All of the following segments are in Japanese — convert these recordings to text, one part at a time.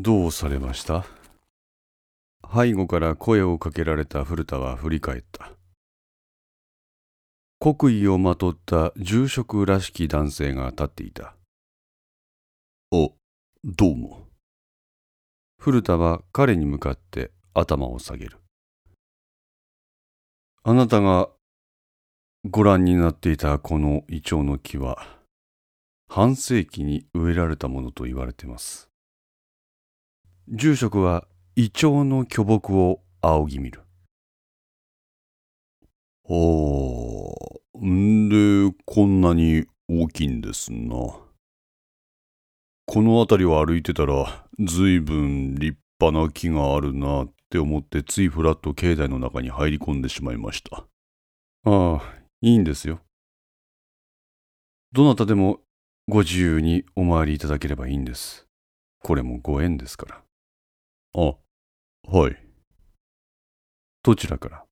どうされました？背後から声をかけられた古田は振り返った。国威をまとった住職らしき男性が立っていた。あどうも。古田は彼に向かって頭を下げる。あなたがご覧になっていたこのイチョウの木は半世紀に植えられたものと言われています住職はイチョウの巨木を仰ぎ見る。ああんでこんなに大きいんですな。この辺りを歩いてたらずいぶん立派な木があるなって思ってついふらっと境内の中に入り込んでしまいました。ああいいんですよ。どなたでもご自由にお参りいただければいいんです。これもご縁ですから。あはい。どちらから？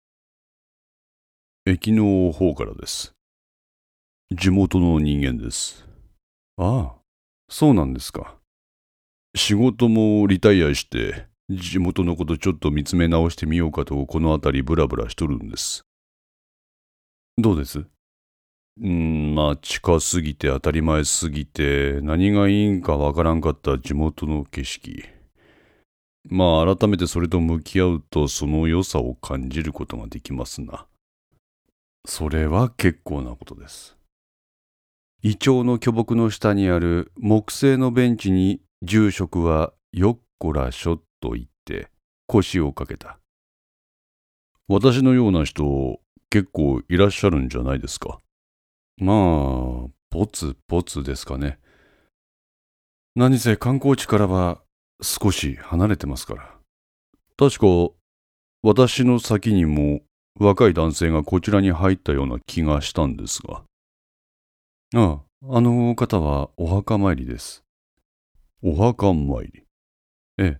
駅の方からです。地元の人間です。ああそうなんですか。仕事もリタイアして地元のことちょっと見つめ直してみようかとこの辺りブラブラしとるんです。どうです？うんまあ近すぎて当たり前すぎて何がいいんかわからんかった地元の景色。まあ改めてそれと向き合うとその良さを感じることができますな。それは結構なことです。イチョウの巨木の下にある木製のベンチに住職はよっこらしょっと言って腰をかけた。私のような人結構いらっしゃるんじゃないですか。まあポツポツですかね。何せ観光地からは少し離れてますから確か私の先にも若い男性がこちらに入ったような気がしたんですがああ、あの方はお墓参りです。お墓参りええ。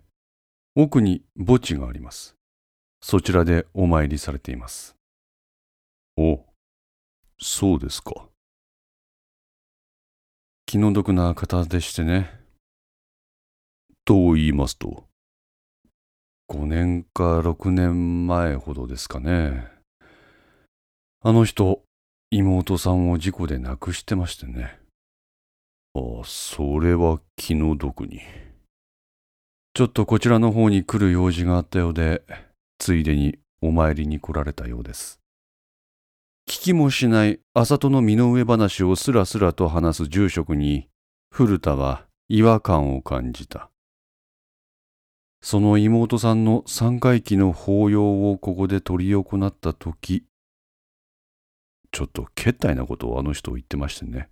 奥に墓地があります。そちらでお参りされています。お、そうですか。気の毒な方でしてね。と言いますと5年か6年前ほどですかね。あの人、妹さんを事故で亡くしてましてね。ああ、それは気の毒に。ちょっとこちらの方に来る用事があったようで、ついでにお参りに来られたようです。聞きもしない浅戸の身の上話をすらすらと話す住職に、古田は違和感を感じた。その妹さんの三回忌の法要をここで執り行った時、ちょっとけったいなことをあの人言ってましてね。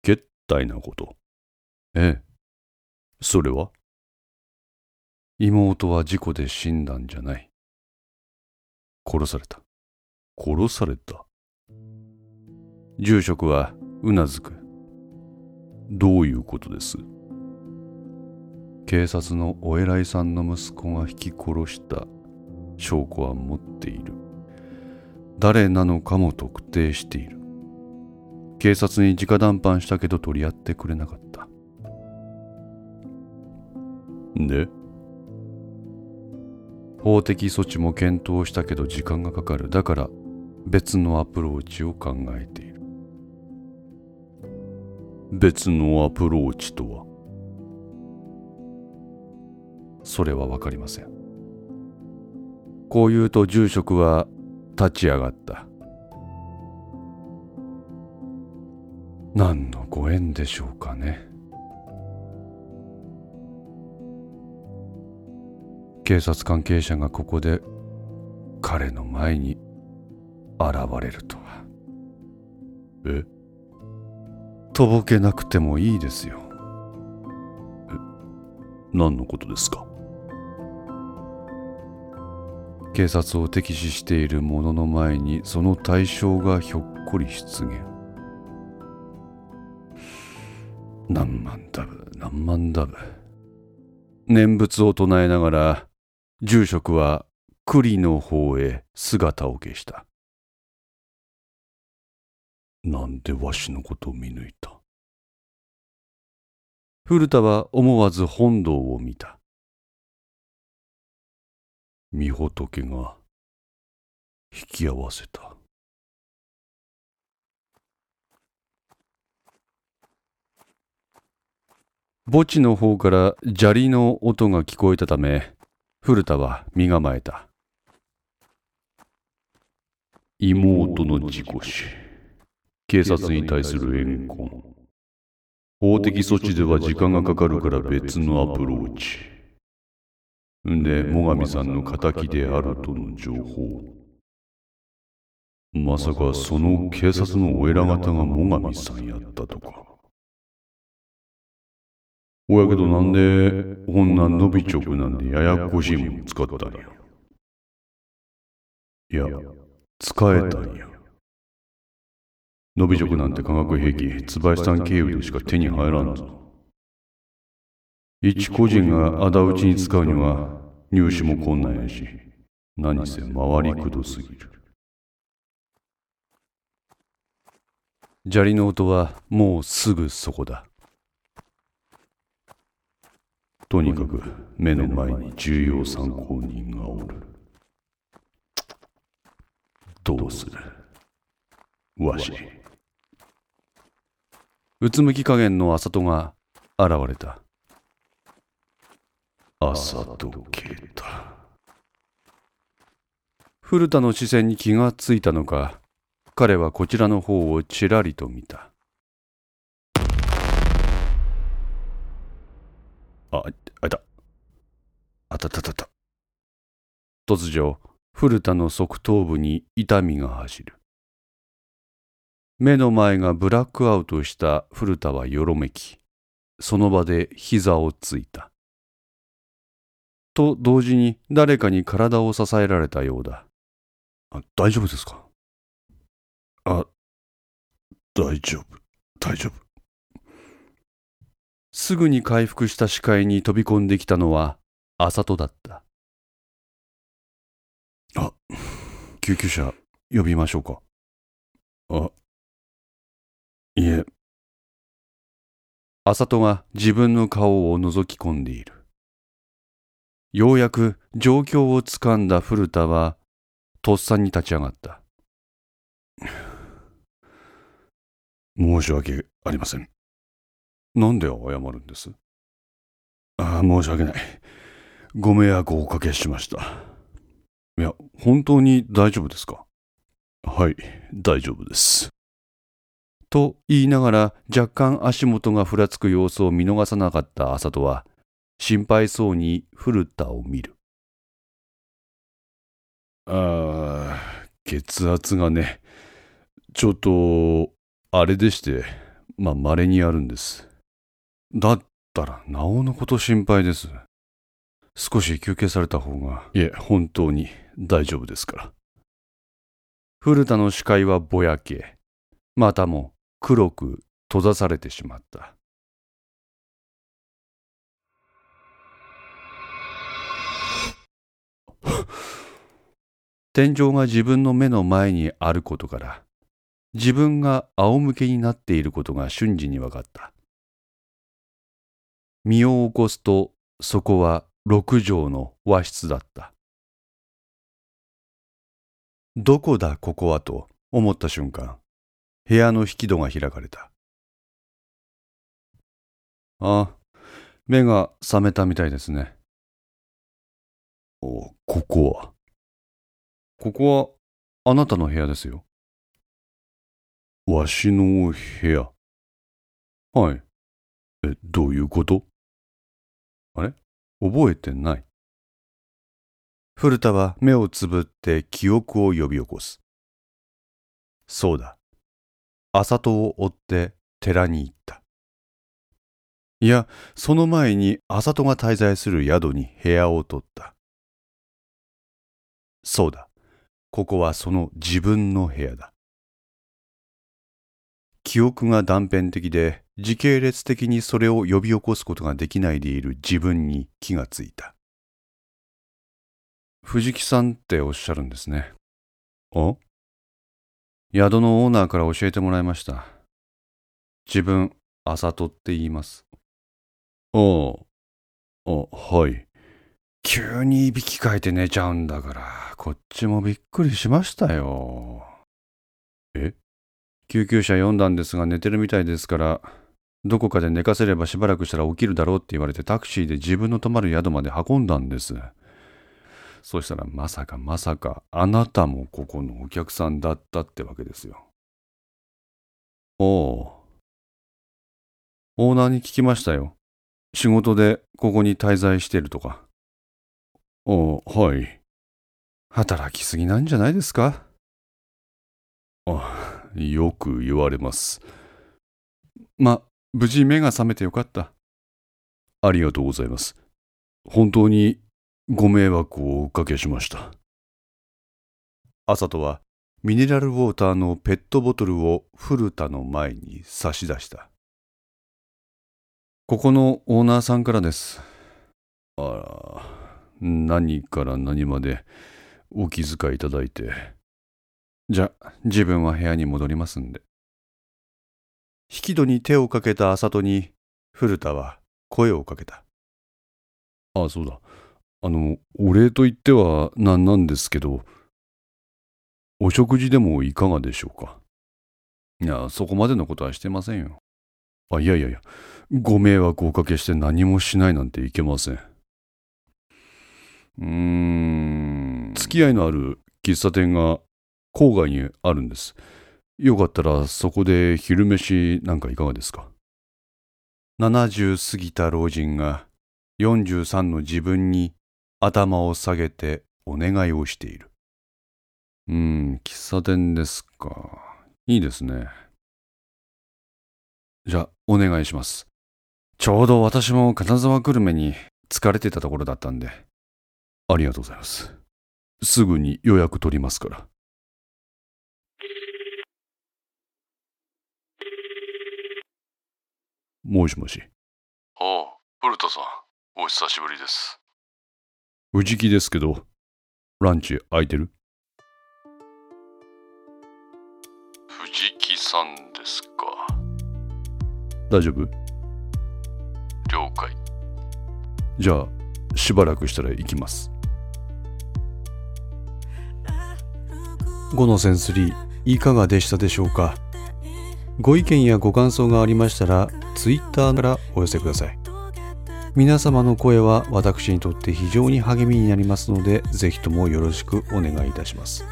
けったいなことええ。それは？妹は事故で死んだんじゃない。殺された。殺された。住職はうなずく。どういうことです？警察のお偉いさんの息子が引き殺した。証拠は持っている。誰なのかも特定している。警察に直談判したけど取り合ってくれなかった。で？法的措置も検討したけど時間がかかる。だから別のアプローチを考えている。別のアプローチとは？それは分かりません。こう言うと住職は立ち上がった。何のご縁でしょうかね。警察関係者がここで彼の前に現れるとは。え？とぼけなくてもいいですよ。え？何のことですか？警察を敵視している者の前にその対象がひょっこり出現。何万ダブ何万ダブ念仏を唱えながら住職は栗の方へ姿を消した。なんでわしのことを見抜いた？古田は思わず本堂を見た。御仏が引き合わせた。墓地の方から砂利の音が聞こえたため、古田は身構えた。妹の事故死。警察に対する怨恨。法的措置では時間がかかるから別のアプローチ。んで、最上さんの仇であるとの情報。まさかその警察のお偉方が最上さんやったとか。おやけどなんで、こんな伸び直なんでややこしいもん使ったんや。いや、使えたんや。伸び直なんて化学兵器、椿さん経由でしか手に入らんぞ。一個人が仇討ちに使うには入手も困難やし、何せ回りくどすぎる。砂利の音はもうすぐそこだ。とにかく目の前に重要参考人がおる。どうする？わし。うつむき加減のあさとが現れた。あさと啓太。古田の視線に気がついたのか、彼はこちらの方をちらりと見た。あ、あいた。あたたたた。突如、古田の側頭部に痛みが走る。目の前がブラックアウトした古田はよろめき、その場で膝をついた。と同時に誰かに体を支えられたようだ。あ大丈夫ですか？あ、大丈夫、大丈夫。すぐに回復した視界に飛び込んできたのは、あさとだった。あ、救急車呼びましょうか。あ、いえ。あさとが自分の顔を覗き込んでいる。ようやく状況をつかんだ古田は、とっさに立ち上がった。申し訳ありません。なんで謝るんです？ああ、申し訳ない。ご迷惑をおかけしました。いや、本当に大丈夫ですか？はい、大丈夫です。と言いながら若干足元がふらつく様子を見逃さなかった麻人は心配そうに古田を見る。ああ、血圧がね、ちょっと、あれでして、まあ、稀にあるんです。だったら、なおのこと心配です。少し休憩された方が。いえ、本当に大丈夫ですから。古田の視界はぼやけ、またも黒く閉ざされてしまった。天井が自分の目の前にあることから、自分が仰向けになっていることが瞬時に分かった。身を起こすとそこは六畳の和室だった。どこだここはと思った瞬間、部屋の引き戸が開かれた。ああ、目が覚めたみたいですね。お、ここはここはあなたの部屋ですよ。わしの部屋はい。え、どういうこと？あれ？覚えてない。古田は目をつぶって記憶を呼び起こす。そうだ。朝戸を追って寺に行った。いや、その前に朝戸が滞在する宿に部屋を取った。そうだ。ここはその自分の部屋だ。記憶が断片的で時系列的にそれを呼び起こすことができないでいる自分に気がついた。藤木さんっておっしゃるんですね。あ宿のオーナーから教えてもらいました。自分、あさとって言います。ああ、あ、はい。急にいびきかいて寝ちゃうんだから、こっちもびっくりしましたよ。え？救急車呼んだんですが寝てるみたいですから、どこかで寝かせればしばらくしたら起きるだろうって言われてタクシーで自分の泊まる宿まで運んだんです。そしたらまさかまさかあなたもここのお客さんだったってわけですよ。おう。オーナーに聞きましたよ。仕事でここに滞在してるとか。あはい。働きすぎなんじゃないですか？あ、よく言われます。ま、無事目が覚めてよかった。ありがとうございます。本当にご迷惑をおかけしました。朝とはミネラルウォーターのペットボトルを古田の前に差し出した。ここのオーナーさんからです。あら、何から何までお気遣いいただいて。じゃ、自分は部屋に戻りますんで。引き戸に手をかけた麻戸に古田は声をかけた。あ、そうだ。あの、お礼と言ってはなんなんですけど、お食事でもいかがでしょうか？いや、そこまでのことはしてませんよ。あ、いやいやいや、ご迷惑をおかけして何もしないなんていけません。うーん。付き合いのある喫茶店が郊外にあるんです。よかったらそこで昼飯なんかいかがですか？70過ぎた老人が43の自分に頭を下げてお願いをしている。うーん、喫茶店ですか。いいですね。じゃあ、お願いします。ちょうど私も金沢グルメに疲れてたところだったんで。ありがとうございます。すぐに予約取りますから。もしもし。おう、古田さん、お久しぶりです。藤木ですけど、ランチ空いてる？藤木さんですか。大丈夫？了解。じゃあ、しばらくしたら行きます。5のセンスリーいかがでしたでしょうか？ご意見やご感想がありましたら Twitter からお寄せください。皆様の声は私にとって非常に励みになりますのでぜひともよろしくお願いいたします。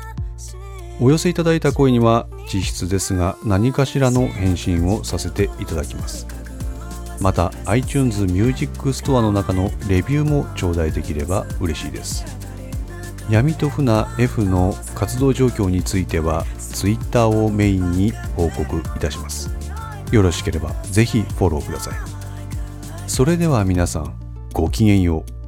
お寄せいただいた声には実質ですが何かしらの返信をさせていただきます。また iTunes Music Store の中のレビューも頂戴できれば嬉しいです。闇と船 F の活動状況については Twitter をメインに報告いたします。よろしければぜひフォローください。それでは皆さんごきげんよう。